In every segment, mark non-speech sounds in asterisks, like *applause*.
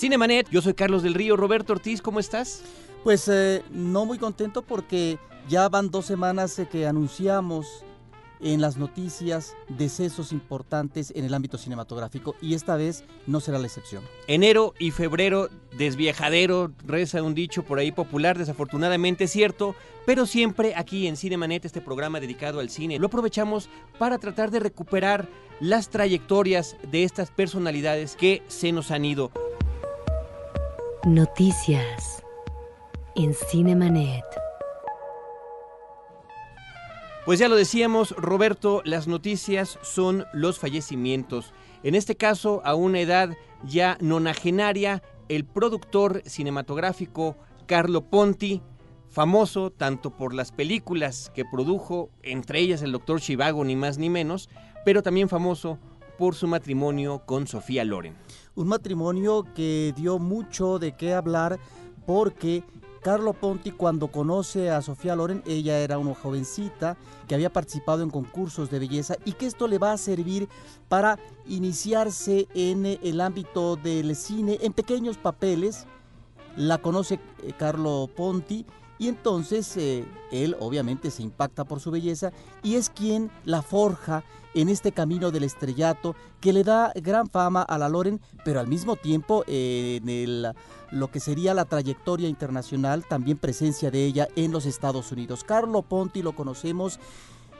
Cinemanet, yo soy Carlos del Río. Roberto Ortiz, ¿cómo estás? Pues eh, no muy contento porque ya van dos semanas eh, que anunciamos en las noticias decesos importantes en el ámbito cinematográfico y esta vez no será la excepción. Enero y febrero, desviejadero, reza un dicho por ahí popular, desafortunadamente cierto, pero siempre aquí en Cinemanet, este programa dedicado al cine, lo aprovechamos para tratar de recuperar las trayectorias de estas personalidades que se nos han ido. Noticias en Cinemanet. Pues ya lo decíamos, Roberto, las noticias son los fallecimientos. En este caso, a una edad ya nonagenaria, el productor cinematográfico Carlo Ponti, famoso tanto por las películas que produjo, entre ellas El Doctor Chivago, ni más ni menos, pero también famoso por su matrimonio con Sofía Loren un matrimonio que dio mucho de qué hablar porque Carlo Ponti cuando conoce a Sofía Loren, ella era una jovencita que había participado en concursos de belleza y que esto le va a servir para iniciarse en el ámbito del cine en pequeños papeles. La conoce eh, Carlo Ponti y entonces eh, él obviamente se impacta por su belleza y es quien la forja en este camino del estrellato que le da gran fama a la Loren, pero al mismo tiempo en el, lo que sería la trayectoria internacional, también presencia de ella en los Estados Unidos. Carlo Ponti lo conocemos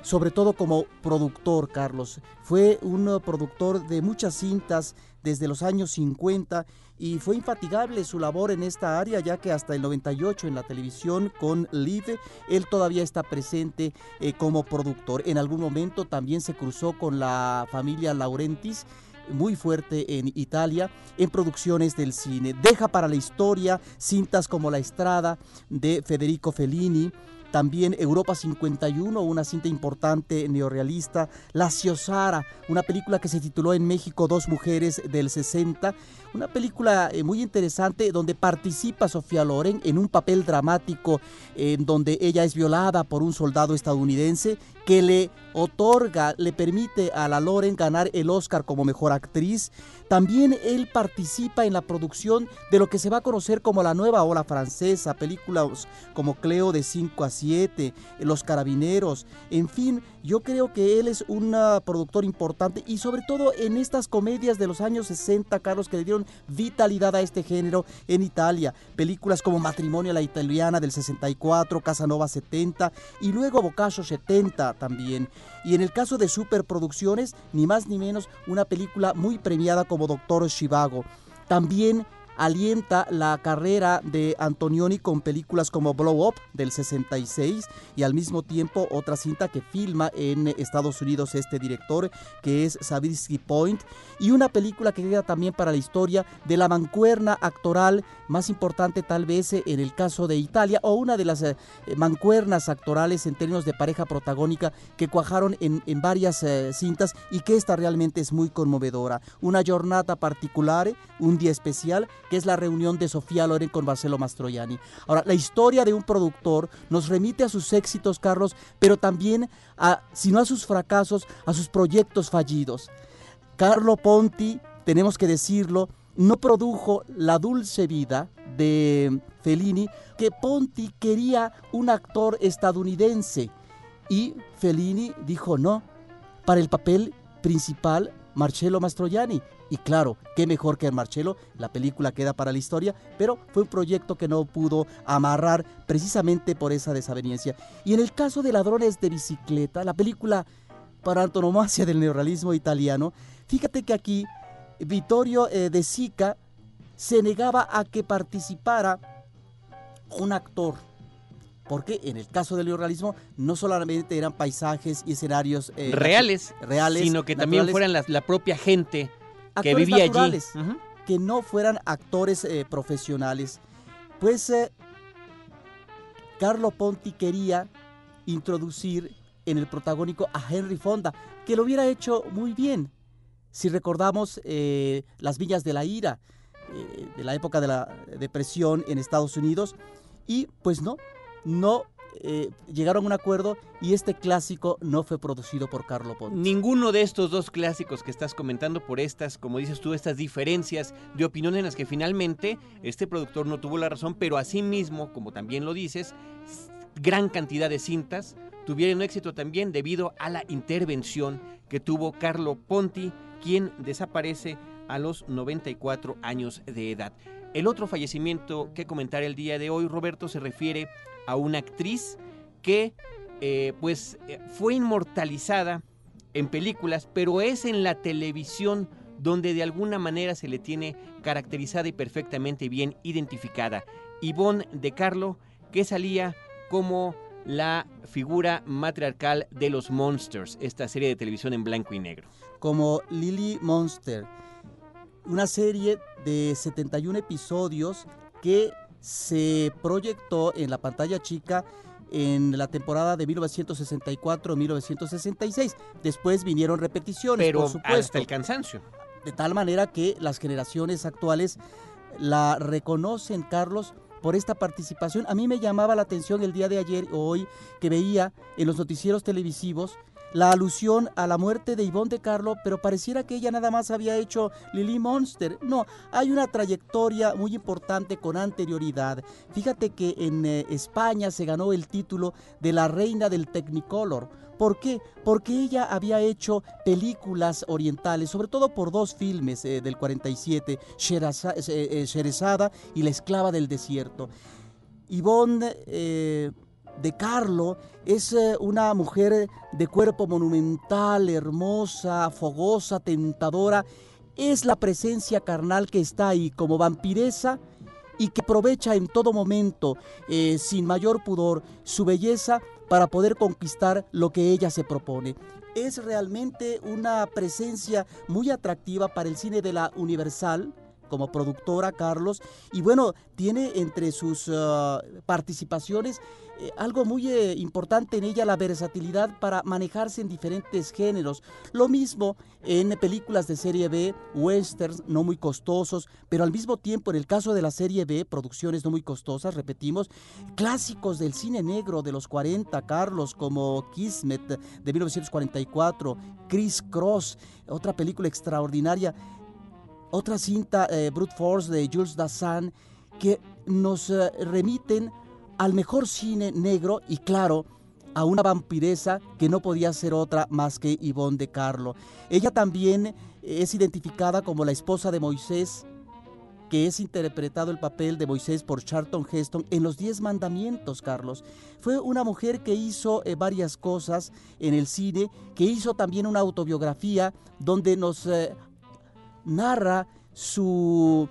sobre todo como productor, Carlos. Fue un productor de muchas cintas desde los años 50 y fue infatigable su labor en esta área ya que hasta el 98 en la televisión con Live él todavía está presente eh, como productor. En algún momento también se cruzó con la familia Laurentis muy fuerte en Italia en producciones del cine. Deja para la historia cintas como La Estrada de Federico Fellini, también Europa 51, una cinta importante neorealista. La Ciosara, una película que se tituló en México Dos Mujeres del 60. Una película eh, muy interesante donde participa Sofía Loren en un papel dramático en donde ella es violada por un soldado estadounidense que le otorga, le permite a la Loren ganar el Oscar como mejor actriz. También él participa en la producción de lo que se va a conocer como la nueva ola francesa, películas como Cleo de 5 a 7, Los Carabineros, en fin, yo creo que él es un productor importante y sobre todo en estas comedias de los años 60, Carlos, que le dieron vitalidad a este género en Italia. Películas como Matrimonio a la Italiana del 64, Casanova 70 y luego Boccaccio 70 también. Y en el caso de superproducciones, ni más ni menos, una película muy premiada como Doctor Chivago. También alienta la carrera de Antonioni con películas como Blow Up del 66 y al mismo tiempo otra cinta que filma en Estados Unidos este director que es Sabrisky Point y una película que queda también para la historia de la mancuerna actoral más importante tal vez en el caso de Italia o una de las eh, mancuernas actorales en términos de pareja protagónica que cuajaron en, varias eh, cintas y que esta realmente es muy conmovedora. Una jornada particular, un día especial que es la reunión de Sofía Loren con Marcelo Mastroianni. Ahora, la historia de un productor nos remite a sus éxitos, Carlos, pero también, a, si no a sus fracasos, a sus proyectos fallidos. Carlo Ponti, tenemos que decirlo, no produjo La dulce vida de Fellini, que Ponti quería un actor estadounidense y Fellini dijo no, para el papel principal Marcello Mastroianni. Y claro, qué mejor que Marcello, la película queda para la historia, pero fue un proyecto que no pudo amarrar precisamente por esa desaveniencia. Y en el caso de Ladrones de Bicicleta, la película para antonomasia del neorrealismo italiano, fíjate que aquí Vittorio eh, de Sica se negaba a que participara un actor porque en el caso del neorrealismo no solamente eran paisajes y escenarios eh, reales, reales, sino que también fueran la, propia gente que vivía allí. Que no fueran actores eh, profesionales. Pues eh, Carlo Ponti quería introducir en el protagónico a Henry Fonda, que lo hubiera hecho muy bien. Si recordamos las Villas de la Ira, de la época de la depresión en Estados Unidos, y pues no, no eh, llegaron a un acuerdo y este clásico no fue producido por Carlo Ponti. Ninguno de estos dos clásicos que estás comentando por estas, como dices tú, estas diferencias de opinión en las que finalmente este productor no tuvo la razón, pero asimismo, como también lo dices, gran cantidad de cintas tuvieron éxito también debido a la intervención que tuvo Carlo Ponti, quien desaparece a los 94 años de edad. El otro fallecimiento que comentar el día de hoy, Roberto, se refiere a una actriz que eh, pues eh, fue inmortalizada en películas, pero es en la televisión donde de alguna manera se le tiene caracterizada y perfectamente bien identificada. Yvonne de Carlo, que salía como la figura matriarcal de los Monsters, esta serie de televisión en blanco y negro. Como Lily Monster, una serie de 71 episodios que se proyectó en la pantalla chica en la temporada de 1964-1966. Después vinieron repeticiones, Pero por supuesto. hasta el cansancio. De tal manera que las generaciones actuales la reconocen, Carlos, por esta participación. A mí me llamaba la atención el día de ayer o hoy que veía en los noticieros televisivos la alusión a la muerte de Ivonne de Carlo, pero pareciera que ella nada más había hecho Lily Monster. No, hay una trayectoria muy importante con anterioridad. Fíjate que en eh, España se ganó el título de la reina del Technicolor. ¿Por qué? Porque ella había hecho películas orientales, sobre todo por dos filmes eh, del 47, Sherazada eh, eh, y La esclava del desierto. Yvonne de Carlo es eh, una mujer de cuerpo monumental, hermosa, fogosa, tentadora. Es la presencia carnal que está ahí como vampiresa y que aprovecha en todo momento, eh, sin mayor pudor, su belleza para poder conquistar lo que ella se propone. Es realmente una presencia muy atractiva para el cine de la Universal, como productora, Carlos, y bueno, tiene entre sus uh, participaciones eh, algo muy eh, importante en ella, la versatilidad para manejarse en diferentes géneros. Lo mismo en películas de serie B, westerns no muy costosos, pero al mismo tiempo en el caso de la serie B, producciones no muy costosas, repetimos, clásicos del cine negro de los 40, Carlos, como Kismet de 1944, Chris Cross, otra película extraordinaria, otra cinta, eh, Brute Force de Jules Dassin, que nos remiten al mejor cine negro y claro, a una vampiresa que no podía ser otra más que Yvonne de Carlo. Ella también es identificada como la esposa de Moisés, que es interpretado el papel de Moisés por Charlton Heston en Los Diez Mandamientos, Carlos. Fue una mujer que hizo eh, varias cosas en el cine, que hizo también una autobiografía donde nos eh, narra su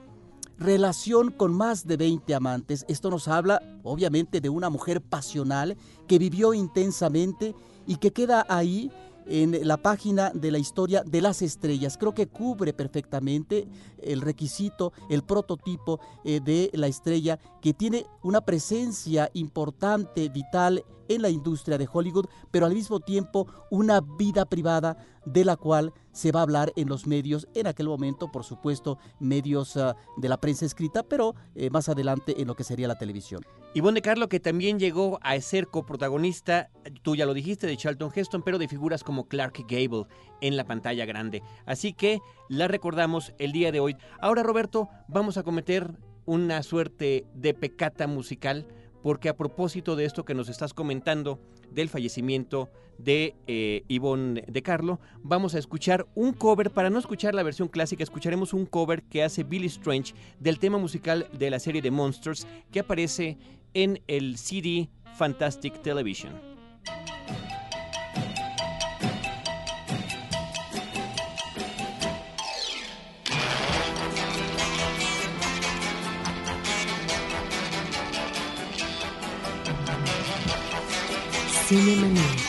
relación con más de 20 amantes. Esto nos habla, obviamente, de una mujer pasional que vivió intensamente y que queda ahí en la página de la historia de las estrellas. Creo que cubre perfectamente el requisito, el prototipo eh, de la estrella que tiene una presencia importante, vital en la industria de Hollywood, pero al mismo tiempo una vida privada de la cual se va a hablar en los medios, en aquel momento, por supuesto, medios uh, de la prensa escrita, pero eh, más adelante en lo que sería la televisión. Ivonne de Carlo, que también llegó a ser coprotagonista, tú ya lo dijiste, de Charlton Heston, pero de figuras como Clark Gable en la pantalla grande. Así que la recordamos el día de hoy. Ahora, Roberto, vamos a cometer una suerte de pecata musical porque a propósito de esto que nos estás comentando del fallecimiento de eh, de Carlo, vamos a escuchar un cover, para no escuchar la versión clásica, escucharemos un cover que hace Billy Strange del tema musical de la serie de Monsters que aparece en el CD Fantastic Television. Cinemanet.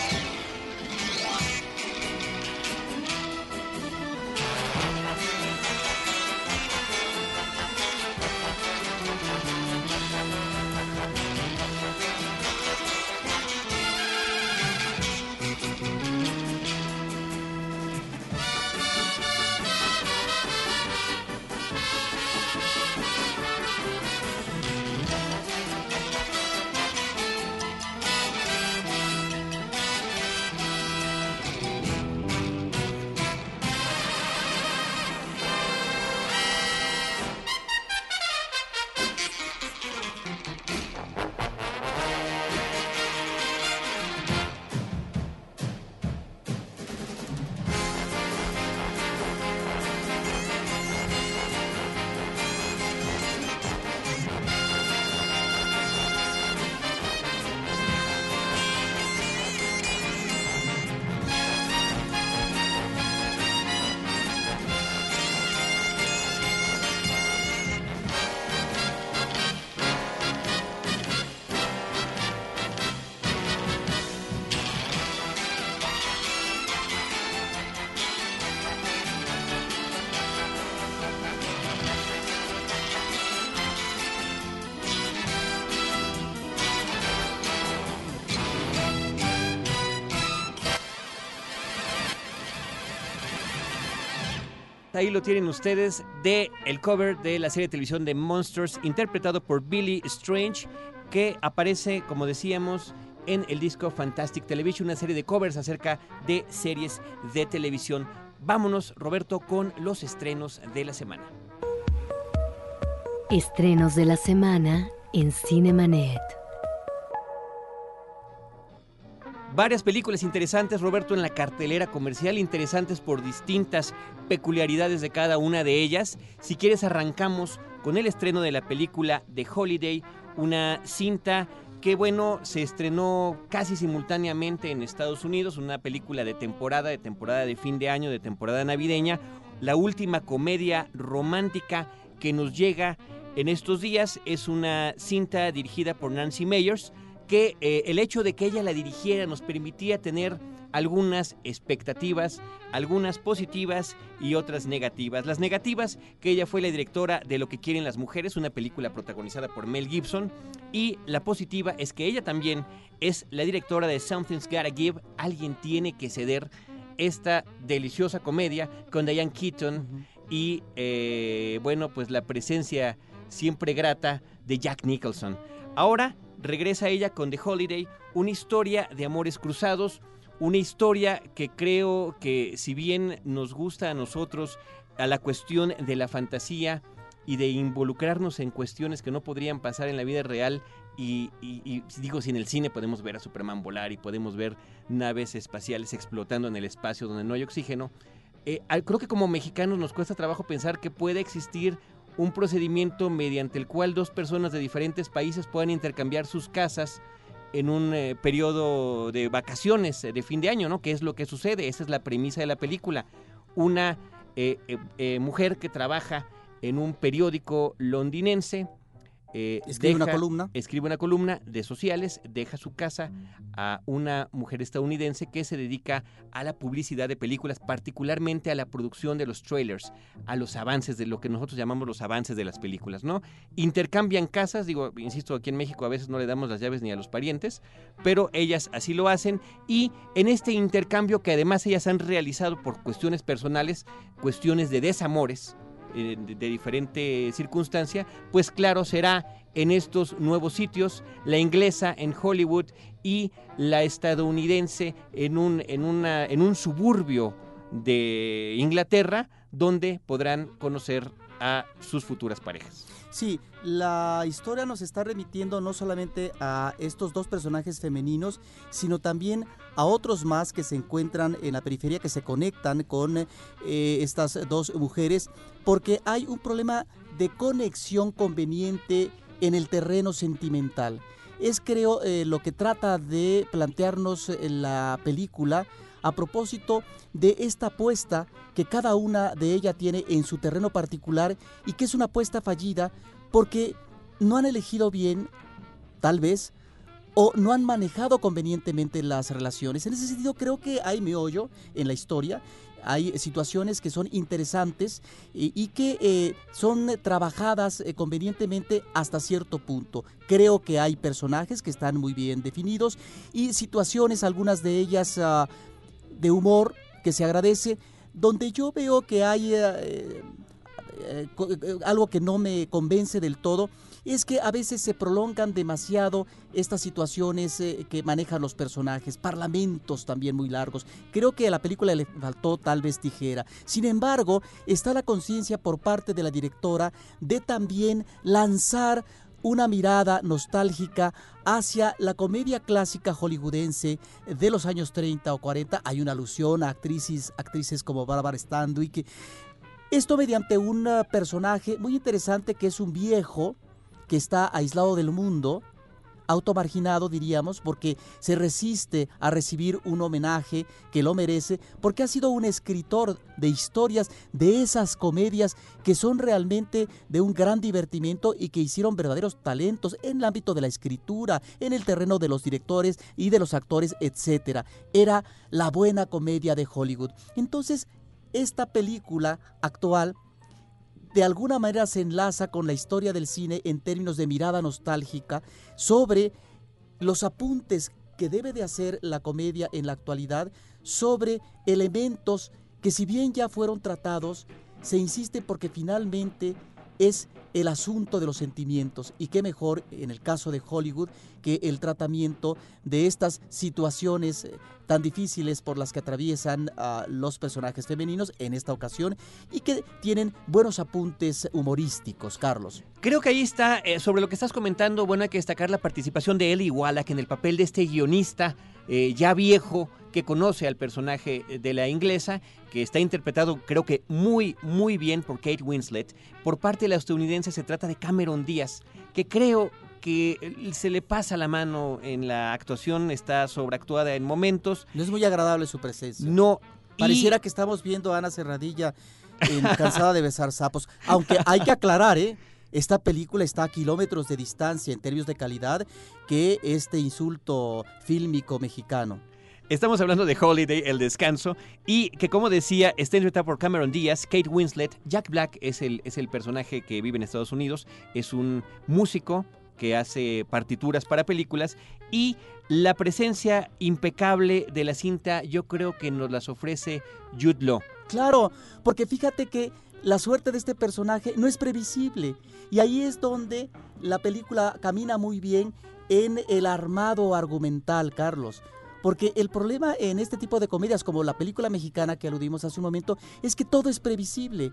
Ahí lo tienen ustedes de el cover de la serie de televisión de Monsters interpretado por Billy Strange que aparece, como decíamos, en el disco Fantastic Television, una serie de covers acerca de series de televisión. Vámonos, Roberto, con los estrenos de la semana. Estrenos de la semana en Cinemanet. Varias películas interesantes, Roberto, en la cartelera comercial, interesantes por distintas peculiaridades de cada una de ellas. Si quieres, arrancamos con el estreno de la película The Holiday, una cinta que, bueno, se estrenó casi simultáneamente en Estados Unidos, una película de temporada, de temporada de fin de año, de temporada navideña, la última comedia romántica que nos llega en estos días. Es una cinta dirigida por Nancy Meyers que eh, el hecho de que ella la dirigiera nos permitía tener algunas expectativas, algunas positivas y otras negativas. Las negativas, que ella fue la directora de Lo que quieren las mujeres, una película protagonizada por Mel Gibson, y la positiva es que ella también es la directora de Something's Gotta Give, alguien tiene que ceder esta deliciosa comedia con Diane Keaton y, eh, bueno, pues la presencia siempre grata de Jack Nicholson. Ahora regresa ella con The Holiday, una historia de amores cruzados, una historia que creo que si bien nos gusta a nosotros a la cuestión de la fantasía y de involucrarnos en cuestiones que no podrían pasar en la vida real y, digo, si en el cine podemos ver a Superman volar y podemos ver naves espaciales explotando en el espacio donde no hay oxígeno, eh, creo que como mexicanos nos cuesta trabajo pensar que puede existir un procedimiento mediante el cual dos personas de diferentes países puedan intercambiar sus casas en un eh, periodo de vacaciones eh, de fin de año, ¿no? ¿Qué es lo que sucede? Esa es la premisa de la película. Una eh, mujer que trabaja en un periódico londinense eh, escribe una columna. Escribe una columna de sociales, deja su casa a una mujer estadounidense que se dedica a la publicidad de películas, particularmente a la producción de los trailers, a los avances de lo que nosotros llamamos los avances de las películas, ¿no? Intercambian casas, digo, insisto, aquí en México a veces no le damos las llaves ni a los parientes, pero ellas así lo hacen y en este intercambio que además ellas han realizado por cuestiones personales, cuestiones de desamores, eh, de, diferente circunstancia, pues claro, será en estos nuevos sitios, la inglesa en Hollywood y la estadounidense en un, en una, en un suburbio de Inglaterra, donde podrán conocer a sus futuras parejas. Sí, la historia nos está remitiendo no solamente a estos dos personajes femeninos, sino también a otros más que se encuentran en la periferia, que se conectan con eh, estas dos mujeres, porque hay un problema de conexión conveniente en el terreno sentimental. Es creo eh, lo que trata de plantearnos en la película a propósito de esta apuesta que cada una de ellas tiene en su terreno particular y que es una apuesta fallida porque no han elegido bien, tal vez, o no han manejado convenientemente las relaciones. En ese sentido creo que hay meollo en la historia, hay situaciones que son interesantes y, que eh, son trabajadas eh, convenientemente hasta cierto punto. Creo que hay personajes que están muy bien definidos y situaciones, algunas de ellas ah, de humor que se agradece, donde yo veo que hay eh, eh, eh, algo que no me convence del todo, es que a veces se prolongan demasiado estas situaciones que manejan los personajes, parlamentos también muy largos. Creo que a la película le faltó tal vez tijera. Sin embargo, está la conciencia por parte de la directora de también lanzar una mirada nostálgica hacia la comedia clásica hollywoodense de los años 30 o 40. Hay una alusión a actrices, actrices como Barbara Stanwyck. Esto mediante un personaje muy interesante que es un viejo que está aislado del mundo, automarginado, diríamos, porque se resiste a recibir un homenaje que lo merece, porque ha sido un escritor de historias de esas comedias que son realmente de un gran divertimento y que hicieron verdaderos talentos en el ámbito de la escritura, en el terreno de los directores y de los actores, etc. Era la buena comedia de Hollywood. Entonces, esta película actual de alguna manera se enlaza con la historia del cine en términos de mirada nostálgica sobre los apuntes que debe de hacer la comedia en la actualidad sobre elementos que si bien ya fueron tratados, se insiste porque finalmente es el asunto de los sentimientos y qué mejor en el caso de Hollywood que el tratamiento de estas situaciones eh, tan difíciles por las que atraviesan a los personajes femeninos en esta ocasión y que tienen buenos apuntes humorísticos, Carlos. Creo que ahí está, eh, sobre lo que estás comentando, bueno, hay que destacar la participación de Eli Wallach en el papel de este guionista eh, ya viejo que conoce al personaje de la inglesa, que está interpretado creo que muy, muy bien por Kate Winslet. Por parte de la estadounidense se trata de Cameron Díaz, que creo que eh, se le pasa la mano en la actuación, está sobreactuada en momentos. No es muy agradable su presencia. No. Pareciera que estamos viendo a Ana Serradilla en *laughs* Cansada de besar sapos, aunque hay que aclarar, ¿eh? Esta película está a kilómetros de distancia en términos de calidad que este insulto fílmico mexicano. Estamos hablando de Holiday, el descanso, y que como decía, está interpretada por Cameron Díaz, Kate Winslet, Jack Black es el, es el personaje que vive en Estados Unidos, es un músico que hace partituras para películas y la presencia impecable de la cinta yo creo que nos las ofrece Jude Law. Claro, porque fíjate que la suerte de este personaje no es previsible y ahí es donde la película camina muy bien en el armado argumental, Carlos. Porque el problema en este tipo de comedias, como la película mexicana que aludimos hace un momento, es que todo es previsible.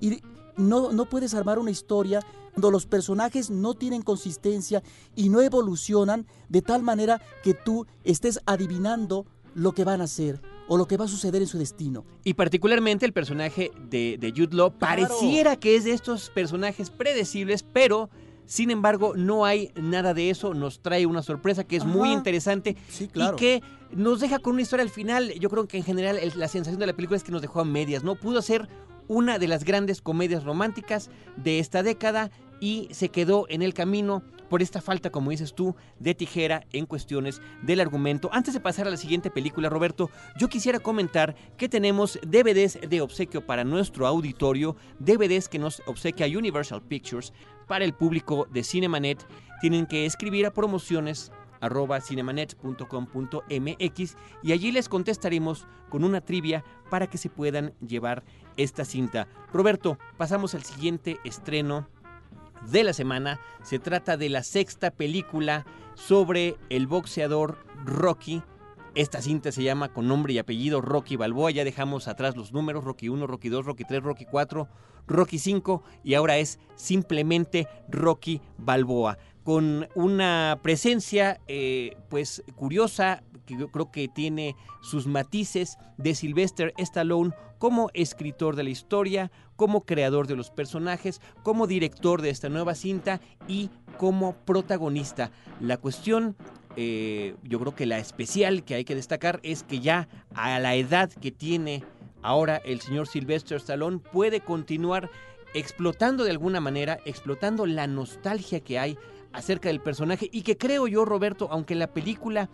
Y no, no puedes armar una historia cuando los personajes no tienen consistencia y no evolucionan de tal manera que tú estés adivinando lo que van a hacer o lo que va a suceder en su destino. Y particularmente el personaje de, de Jude Law pareciera que es de estos personajes predecibles, pero sin embargo, no hay nada de eso. Nos trae una sorpresa que es muy interesante sí, claro. y que nos deja con una historia al final. Yo creo que en general la sensación de la película es que nos dejó a medias. No pudo ser una de las grandes comedias románticas de esta década y se quedó en el camino por esta falta, como dices tú, de tijera en cuestiones del argumento. Antes de pasar a la siguiente película, Roberto, yo quisiera comentar que tenemos DVDs de obsequio para nuestro auditorio, DVDs que nos obsequia Universal Pictures para el público de Cinemanet. Tienen que escribir a promociones arroba cinemanet.com.mx y allí les contestaremos con una trivia para que se puedan llevar esta cinta. Roberto, pasamos al siguiente estreno de la semana. Se trata de la sexta película sobre el boxeador Rocky. Esta cinta se llama con nombre y apellido Rocky Balboa. Ya dejamos atrás los números Rocky 1, Rocky 2, Rocky 3, Rocky 4, Rocky 5 y ahora es simplemente Rocky Balboa con una presencia eh, pues curiosa que yo creo que tiene sus matices de Sylvester Stallone como escritor de la historia, como creador de los personajes, como director de esta nueva cinta y como protagonista. La cuestión, eh, yo creo que la especial que hay que destacar es que ya a la edad que tiene ahora el señor Sylvester Stallone puede continuar explotando de alguna manera, explotando la nostalgia que hay acerca del personaje y que creo yo, Roberto, aunque la película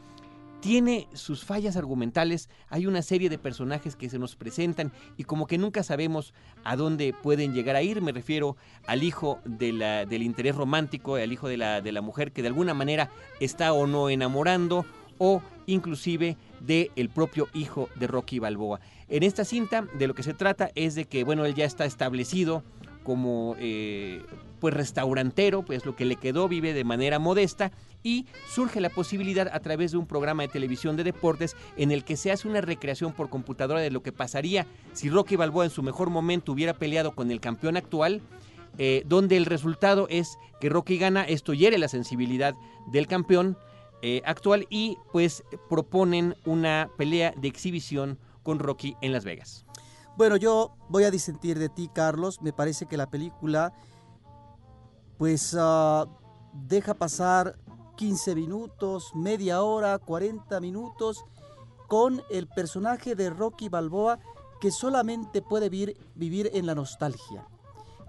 tiene sus fallas argumentales, hay una serie de personajes que se nos presentan y como que nunca sabemos a dónde pueden llegar a ir. Me refiero al hijo de del interés romántico, al hijo de la, de la mujer que de alguna manera está o no enamorando o inclusive del el propio hijo de Rocky Balboa. En esta cinta de lo que se trata es de que, bueno, él ya está establecido como eh, pues restaurantero, pues lo que le quedó vive de manera modesta y surge la posibilidad a través de un programa de televisión de deportes en el que se hace una recreación por computadora de lo que pasaría si Rocky Balboa en su mejor momento hubiera peleado con el campeón actual, eh, donde el resultado es que Rocky gana, esto hiere la sensibilidad del campeón eh, actual y pues proponen una pelea de exhibición con Rocky en Las Vegas. Bueno, yo voy a disentir de ti, Carlos. Me parece que la película, pues, uh, deja pasar 15 minutos, media hora, 40 minutos con el personaje de Rocky Balboa que solamente puede vivir, vivir en la nostalgia.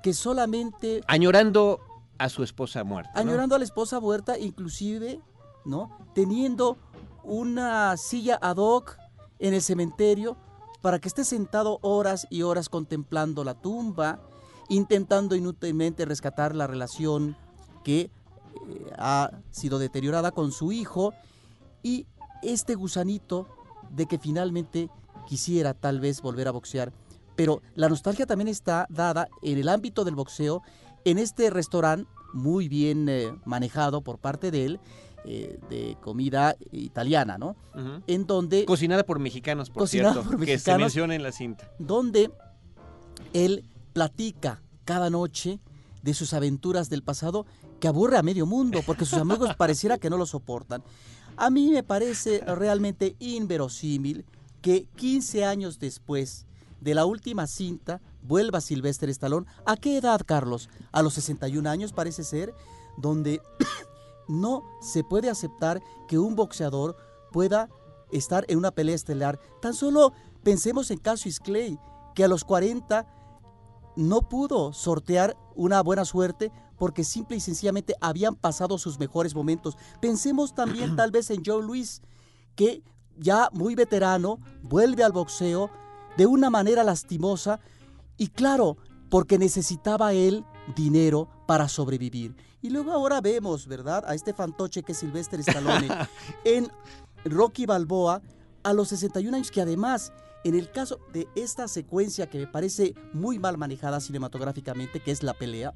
Que solamente... Añorando a su esposa muerta. Añorando a la esposa muerta, inclusive, ¿no? Teniendo una silla ad hoc en el cementerio para que esté sentado horas y horas contemplando la tumba, intentando inútilmente rescatar la relación que eh, ha sido deteriorada con su hijo y este gusanito de que finalmente quisiera tal vez volver a boxear, pero la nostalgia también está dada en el ámbito del boxeo, en este restaurante muy bien eh, manejado por parte de él, eh, de comida italiana, ¿no? En donde... Cocinada por mexicanos, por cierto, que se menciona en la cinta. Donde él platica cada noche de sus aventuras del pasado que aburre a medio mundo, porque sus amigos pareciera que no lo soportan. A mí me parece realmente inverosímil que 15 años después de la última cinta vuelva Sylvester Stallone. ¿A qué edad, Carlos? A los 61 años parece ser, donde no se puede aceptar que un boxeador pueda estar en una pelea estelar. Tan solo pensemos en Cassius Clay, que a los 40 no pudo sortear una buena suerte porque simple y sencillamente habían pasado sus mejores momentos. Pensemos también *clears throat* tal vez en Joe Louis, que ya muy veterano vuelve al boxeo de una manera lastimosa y claro, porque necesitaba él dinero para sobrevivir. Y luego ahora vemos, ¿verdad? A este fantoche que es Sylvester Stallone *laughs* en Rocky Balboa a los 61 años, que además, en el caso de esta secuencia que me parece muy mal manejada cinematográficamente, que es la pelea,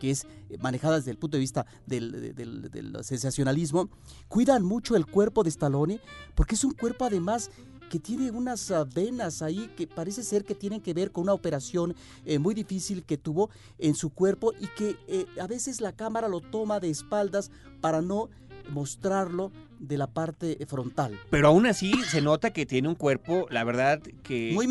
que es eh, manejada desde el punto de vista del, del sensacionalismo, cuidan mucho el cuerpo de Stallone, porque es un cuerpo además que tiene unas ah, venas ahí que parece ser que tienen que ver con una operación eh, muy difícil que tuvo en su cuerpo y que eh, a veces la cámara lo toma de espaldas para no mostrarlo de la parte frontal. Pero aún así se nota que tiene un cuerpo, la verdad, que muy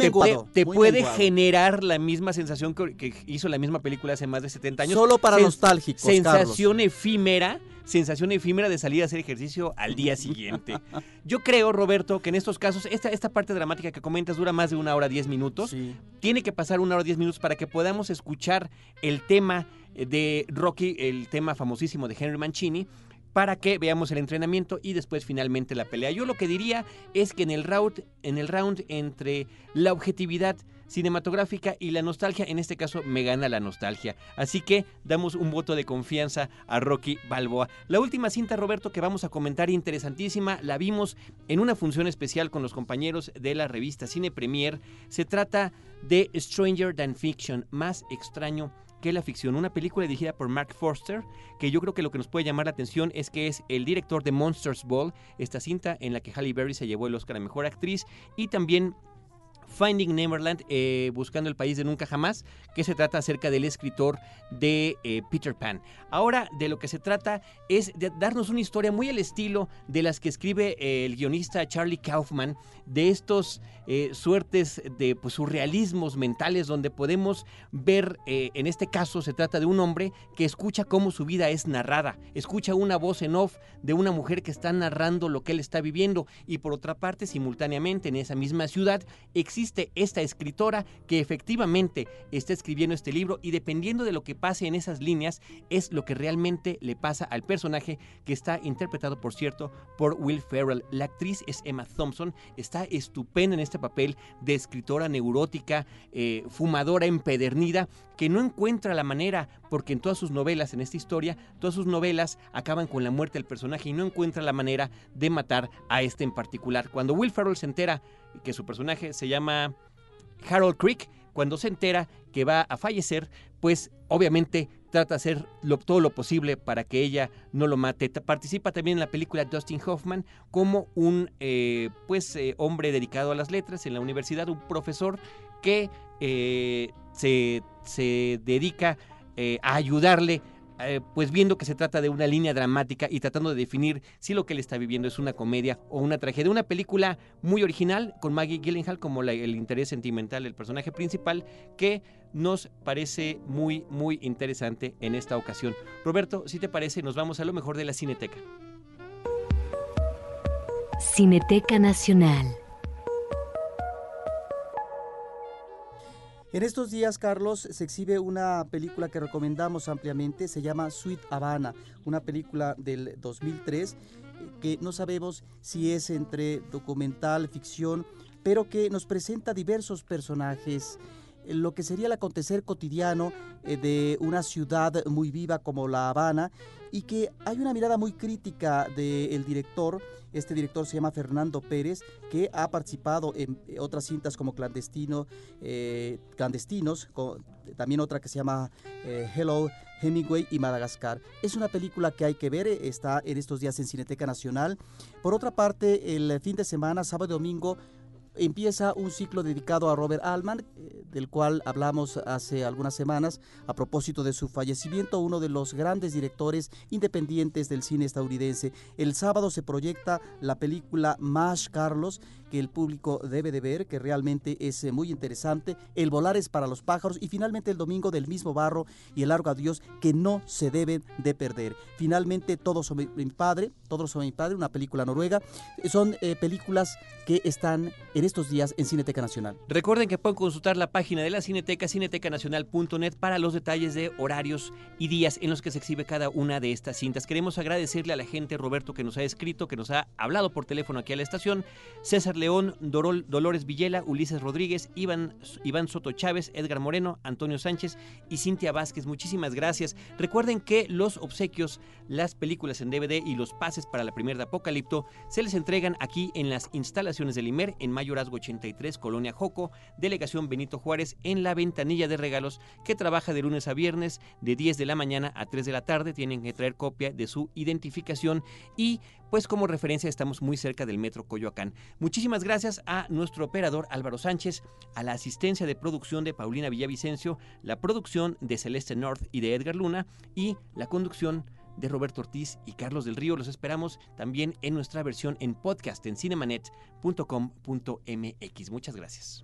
te, puede, generar la misma sensación que, hizo la misma película hace más de 70 años. Solo para nostálgicos. Sensación efímera sensación efímera de salir a hacer ejercicio al día siguiente. *laughs* Yo creo, Roberto, que en estos casos, esta, esta parte dramática que comentas dura más de una hora diez minutos. Tiene que pasar una hora diez minutos para que podamos escuchar el tema de Rocky, el tema famosísimo de Henry Mancini, para que veamos el entrenamiento y después finalmente la pelea. Yo lo que diría es que en el round, en el round entre la objetividad cinematográfica y la nostalgia, en este caso me gana la nostalgia. Así que damos un voto de confianza a Rocky Balboa. La última cinta, Roberto, que vamos a comentar, interesantísima, la vimos en una función especial con los compañeros de la revista Cine Premier. Se trata de Stranger Than Fiction, más extraño que la ficción. Una película dirigida por Mark Forster, que yo creo que lo que nos puede llamar la atención es que es el director de Monsters Ball, esta cinta en la que Halle Berry se llevó el Oscar a Mejor Actriz, y también Finding Neverland, eh, Buscando el País de Nunca Jamás, que se trata acerca del escritor de eh, Peter Pan. Ahora de lo que se trata es de darnos una historia muy al estilo de las que escribe eh, el guionista Charlie Kaufman, de estos suertes de pues, surrealismos mentales donde podemos ver, en este caso se trata de un hombre que escucha cómo su vida es narrada, escucha una voz en off de una mujer que está narrando lo que él está viviendo y por otra parte simultáneamente en esa misma ciudad existe esta escritora que efectivamente está escribiendo este libro y dependiendo de lo que pase en esas líneas es lo que realmente le pasa al personaje que está interpretado, por cierto, por Will Ferrell. La actriz es Emma Thompson, está estupenda en este papel de escritora neurótica, eh, fumadora empedernida, que no encuentra la manera, porque en todas sus novelas, en esta historia, todas sus novelas acaban con la muerte del personaje y no encuentra la manera de matar a este en particular. Cuando Will Ferrell se entera que su personaje se llama Harold Creek, cuando se entera que va a fallecer, pues obviamente trata de hacer todo lo posible para que ella no lo mate. Participa también en la película Dustin Hoffman como un eh, pues, eh, hombre dedicado a las letras en la universidad, un profesor que eh, se, se, dedica a ayudarle eh, pues viendo que se trata de una línea dramática y tratando de definir si lo que él está viviendo es una comedia o una tragedia. Una película muy original con Maggie Gyllenhaal como el interés sentimental del personaje principal que nos parece muy, muy interesante en esta ocasión. Roberto, si te parece, nos vamos a lo mejor de la Cineteca. Cineteca Nacional. En estos días, Carlos, se exhibe una película que recomendamos ampliamente, se llama Sweet Havana, una película del 2003 que no sabemos si es entre documental, ficción, pero que nos presenta diversos personajes lo que sería el acontecer cotidiano eh, de una ciudad muy viva como La Habana y que hay una mirada muy crítica del director. Este director se llama Fernando Pérez, que ha participado en otras cintas como Clandestino, eh, Clandestinos, también otra que se llama eh, Hello Hemingway y Madagascar. Es una película que hay que ver, está en estos días en Cineteca Nacional. Por otra parte, el fin de semana, sábado y domingo, empieza un ciclo dedicado a Robert Altman, eh, del cual hablamos hace algunas semanas a propósito de su fallecimiento, uno de los grandes directores independientes del cine estadounidense. El sábado se proyecta la película Mash Carlos, que el público debe de ver, que realmente es eh, muy interesante. El volar es para los pájaros y finalmente el domingo del mismo barro y el largo adiós que no se deben de perder. Finalmente Todos son mi padre, Todos son mi padre, una película noruega. Son eh, películas que están en estos días en Cineteca Nacional. Recuerden que pueden consultar la página de la Cineteca, cinetecanacional.net, para los detalles de horarios y días en los que se exhibe cada una de estas cintas. Queremos agradecerle a la gente, Roberto, que nos ha escrito, que nos ha hablado por teléfono aquí a la estación, César León, Dolores Villela, Ulises Rodríguez, Iván, Iván Soto Chávez, Edgar Moreno, Antonio Sánchez y Cintia Vázquez. Muchísimas gracias. Recuerden que los obsequios, las películas en DVD y los pases para la primera de Apocalipto se les entregan aquí en las instalaciones del IMER en Mayorazgo 83, Colonia Joco, Delegación Benito En la ventanilla de regalos que trabaja de lunes a viernes de 10 de la mañana a 3 de la tarde. Tienen que traer copia de su identificación y pues como referencia estamos muy cerca del Metro Coyoacán. Muchísimas gracias a nuestro operador Álvaro Sánchez, a la asistencia de producción de Paulina Villavicencio, la producción de Celeste North y de Edgar Luna y la conducción de Roberto Ortiz y Carlos del Río. Los esperamos también en nuestra versión en podcast en cinemanet.com.mx. Muchas gracias.